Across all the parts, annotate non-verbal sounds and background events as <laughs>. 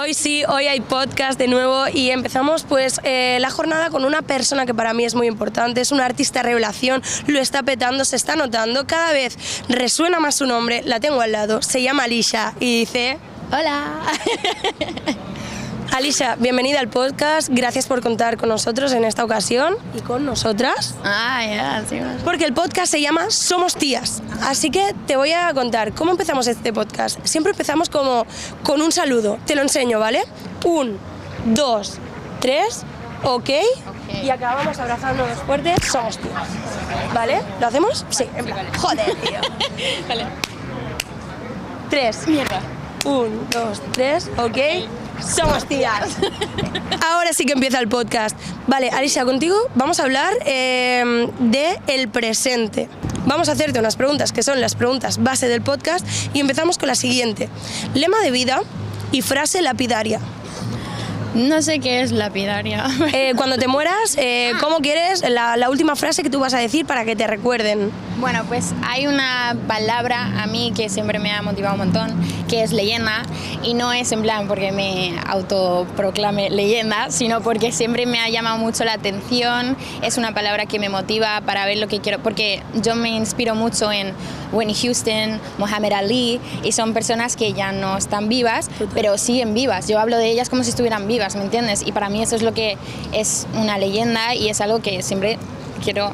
Hoy sí, hoy hay podcast de nuevo y empezamos pues eh, la jornada con una persona que para mí es muy importante, es una artista revelación, lo está petando, se está notando, cada vez resuena más su nombre, la tengo al lado, se llama Alicia y dice... Hola. <laughs> Alicia, bienvenida al podcast, gracias por contar con nosotros en esta ocasión y con nosotras. Ah, ya, sí. Porque el podcast se llama Somos Tías. Así que te voy a contar cómo empezamos este podcast. Siempre empezamos como con un saludo. Te lo enseño, ¿vale? Un, dos, tres, ok. Y acabamos abrazándonos fuerte. Somos tías. ¿Vale? ¿Lo hacemos? Sí, en plan. Joder, tío. <laughs> Vale. Tres. Mierda. Un, dos, tres, ok. Somos tías. Ahora sí que empieza el podcast. Vale, Alicia, contigo vamos a hablar eh, de el presente. Vamos a hacerte unas preguntas que son las preguntas base del podcast y empezamos con la siguiente. Lema de vida y frase lapidaria. No sé qué es lapidaria. Eh, cuando te mueras, eh, ¿cómo quieres la, la última frase que tú vas a decir para que te recuerden? Bueno, pues hay una palabra a mí que siempre me ha motivado un montón, que es leyenda, y no es en plan porque me autoproclame leyenda, sino porque siempre me ha llamado mucho la atención, es una palabra que me motiva para ver lo que quiero, porque yo me inspiro mucho en Winnie Houston, Muhammad Ali, y son personas que ya no están vivas, pero siguen vivas. Yo hablo de ellas como si estuvieran vivas, ¿me entiendes? Y para mí eso es lo que es una leyenda y es algo que siempre quiero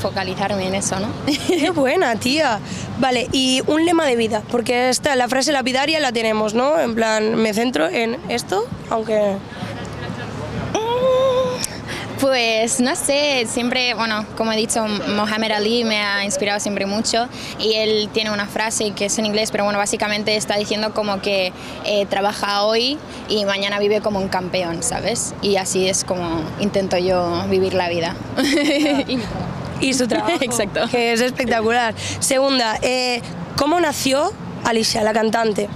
focalizarme en eso, ¿no? Qué <laughs> buena, tía. Vale, y un lema de vida, porque esta, la frase lapidaria la tenemos, ¿no? En plan, me centro en esto, aunque... Pues no sé, siempre, bueno, como he dicho, Mohamed Ali me ha inspirado siempre mucho y él tiene una frase que es en inglés, pero bueno, básicamente está diciendo como que eh, trabaja hoy y mañana vive como un campeón, ¿sabes? Y así es como intento yo vivir la vida. y mi trabajo. Y su trabajo. <laughs> Exacto. Que es espectacular. Segunda, eh, ¿cómo nació Alicia, la cantante?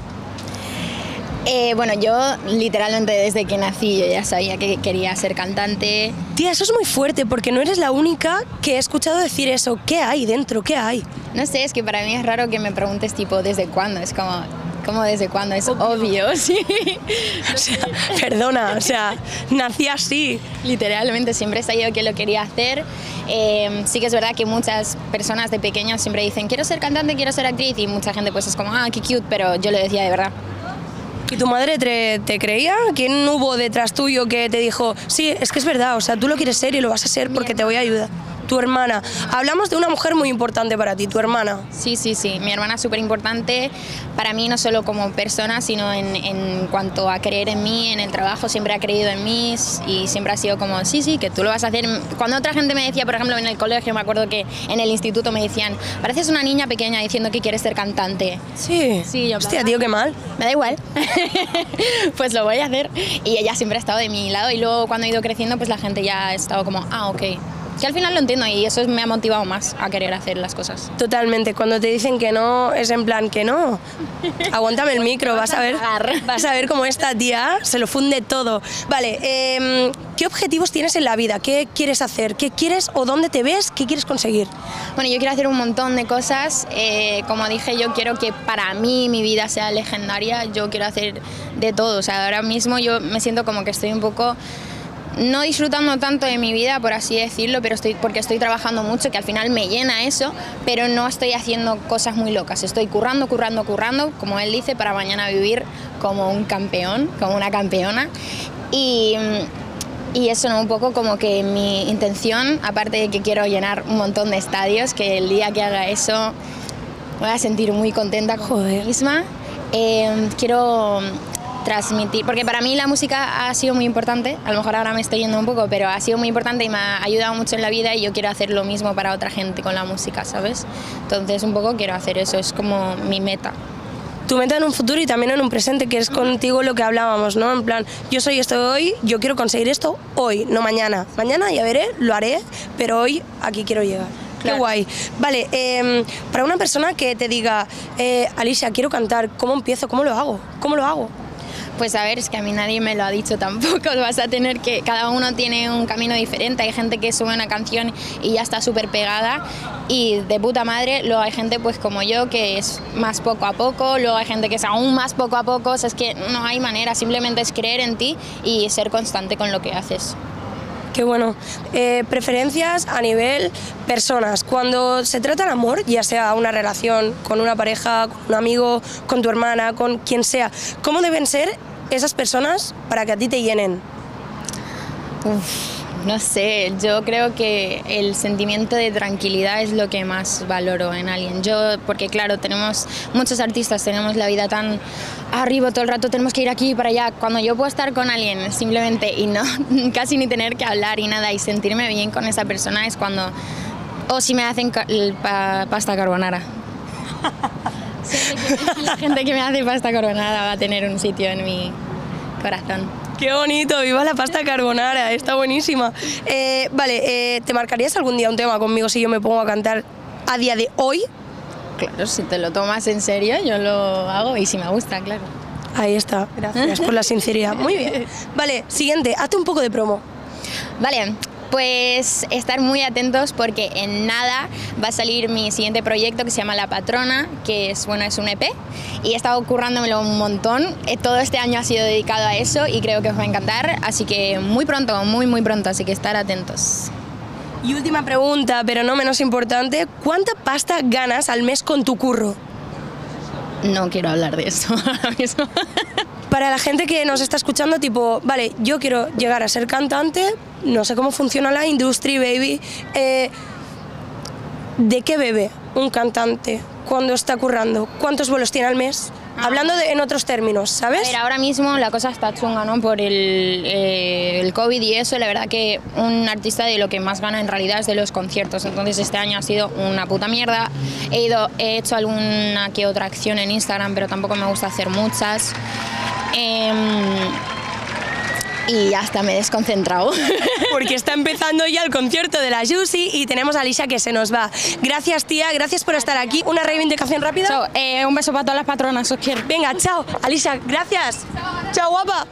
Eh, bueno, yo literalmente desde que nací yo ya sabía que quería ser cantante. Tía, eso es muy fuerte porque no eres la única que he escuchado decir eso. ¿Qué hay dentro? ¿Qué hay? No sé, es que para mí es raro que me preguntes tipo desde cuándo, es como, ¿cómo desde cuándo? Es obvio, <laughs> sí. <laughs> O sea, perdona, o sea, nací así. Literalmente siempre he sabido que lo quería hacer. Eh, sí que es verdad que muchas personas de pequeños siempre dicen quiero ser cantante, quiero ser actriz y mucha gente pues es como, ah, qué cute, pero yo lo decía de verdad. ¿Y tu madre te, creía? ¿Quién hubo detrás tuyo que te dijo, sí, es que es verdad, o sea, tú lo quieres ser y lo vas a ser porque te voy a ayudar? Tu hermana. Hablamos de una mujer muy importante para ti, tu hermana. Sí, sí, sí. Mi hermana es súper importante para mí, no solo como persona, sino en, en, cuanto a creer en mí, en el trabajo. Siempre ha creído en mí y siempre ha sido como, sí, sí, que tú lo vas a hacer. Cuando otra gente me decía, por ejemplo, en el colegio, me acuerdo que en el instituto me decían, pareces una niña pequeña diciendo que quieres ser cantante. Sí. Sí, yo. Hostia, tío, qué mal. Me da igual. <laughs> pues lo voy a hacer. Y ella siempre ha estado de mi lado. Y luego cuando he ido creciendo, pues la gente ya ha estado como, ah, ok. Que al final lo entiendo y eso me ha motivado más a querer hacer las cosas. Totalmente. Cuando te dicen que no, es en plan que no. Aguántame el micro, vas a ver. Vas a ver cómo esta tía se lo funde todo. Vale, eh, ¿qué objetivos tienes en la vida? ¿Qué quieres hacer? ¿Qué quieres o dónde te ves? ¿Qué quieres conseguir? Bueno, yo quiero hacer un montón de cosas. Eh, como dije, yo quiero que para mí mi vida sea legendaria. Yo quiero hacer de todo. O sea, ahora mismo yo me siento como que estoy un poco no disfrutando tanto de mi vida, por así decirlo, pero estoy, porque estoy trabajando mucho, que al final me llena eso, pero no estoy haciendo cosas muy locas. Estoy currando, currando, currando, como él dice, para mañana vivir como un campeón, como una campeona. Y, y eso, ¿no? Un poco como que mi intención, aparte de que quiero llenar un montón de estadios, que el día que haga eso me voy a sentir muy contenta conmigo misma. Eh, quiero transmitir, porque para mí la música ha sido muy importante, a lo mejor ahora me estoy yendo un poco, pero ha sido muy importante y me ha ayudado mucho en la vida y yo quiero hacer lo mismo para otra gente con la música, ¿sabes? Entonces un poco quiero hacer eso, es como mi meta. Tu meta en un futuro y también en un presente, que es contigo lo que hablábamos, ¿no? En plan, yo soy esto hoy, yo quiero conseguir esto hoy, no mañana. Mañana ya veré, lo haré, pero hoy aquí quiero llegar. Qué Claro. guay. Vale, eh, para una persona que te diga, eh, Alicia, quiero cantar, ¿cómo empiezo? ¿Cómo lo hago? ¿Cómo lo hago? Pues a ver, es que a mí nadie me lo ha dicho tampoco. <laughs> Vas a tener que. Cada uno tiene un camino diferente. Hay gente que sube una canción y ya está súper pegada y de puta madre. Luego hay gente, pues como yo, que es más poco a poco. Luego hay gente que es aún más poco a poco. O sea, es que no hay manera. Simplemente es creer en ti y ser constante con lo que haces. Qué bueno. Eh, preferencias a nivel personas. Cuando se trata de amor, ya sea una relación con una pareja, con un amigo, con tu hermana, con quien sea, ¿cómo deben ser esas personas para que a ti te llenen? No sé, yo creo que el sentimiento de tranquilidad es lo que más valoro en alguien. Yo, porque claro, tenemos muchos artistas, tenemos la vida tan arriba todo el rato, tenemos que ir aquí y para allá. Cuando yo puedo estar con alguien simplemente y no, <laughs> casi ni tener que hablar y nada y sentirme bien con esa persona es cuando, o si me hacen pasta carbonara. <laughs> la gente que me hace pasta carbonara va a tener un sitio en mi corazón. Qué bonito, viva la pasta carbonara, está buenísima. Eh, vale, eh, ¿te marcarías algún día un tema conmigo si yo me pongo a cantar a día de hoy? Claro, si te lo tomas en serio, yo lo hago y si me gusta, claro. Ahí está, gracias por la sinceridad. Muy bien. <laughs> Vale, siguiente, hazte un poco de promo. Vale, pues estar muy atentos porque en nada va a salir mi siguiente proyecto que se llama La Patrona, que es, bueno, es un EP y he estado currándomelo un montón. Eh, todo este año ha sido dedicado a eso y creo que os va a encantar, así que muy pronto, muy muy pronto, así que estar atentos. Y última pregunta, pero no menos importante, ¿cuánta pasta ganas al mes con tu curro? No quiero hablar de eso ahora mismo. <laughs> Para la gente que nos está escuchando, tipo, vale, yo quiero llegar a ser cantante, no sé cómo funciona la industria, baby. Eh, ¿De qué bebe un cantante cuando está currando? ¿Cuántos vuelos tiene al mes? Ah. Hablando en otros términos, ¿sabes? A ver, ahora mismo la cosa está chunga, ¿no? Por el, eh, el, COVID y eso, la verdad que un artista de lo que más gana en realidad es de los conciertos. Entonces este año ha sido una puta mierda. He, ido, he hecho alguna que otra acción en Instagram, pero tampoco me gusta hacer muchas. Em, y hasta me he desconcentrado. <laughs> Porque está empezando ya el concierto de la Juicy y tenemos a Alicia que se nos va. Gracias, tía, gracias por estar aquí. ¿Una reivindicación rápida? Chao, eh, un beso para todas las patronas, os quiero. Venga, chao. Alicia, gracias. Chao, guapa.